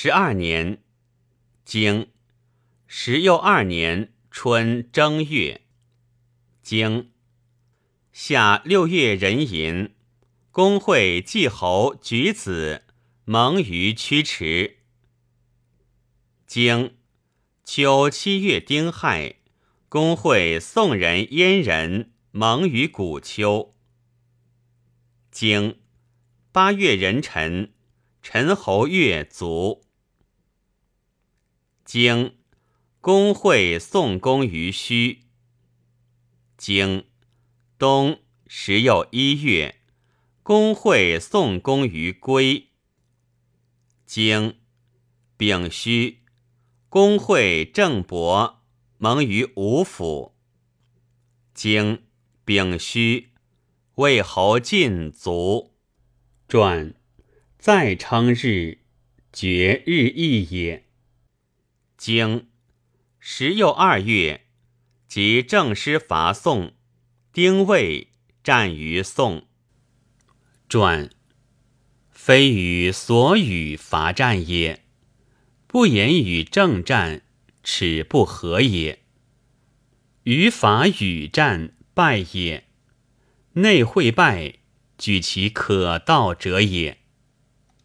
十二年，经十又二年春正月，经夏六月壬寅，公会季侯举子蒙于曲池。经秋七月丁亥，公会宋人燕人蒙于古丘。经八月壬辰。陈侯月卒。经公会宋公于虚。经冬十又一月，公会宋公于归。经丙戌，公会郑伯蒙于吴府。经丙戌，魏侯晋卒。传。再称日，绝日益也。经十又二月，即正师伐宋，丁未战于宋。传非与所与伐战也，不言与正战，耻不和也。于伐与战败也，内会败，举其可道者也。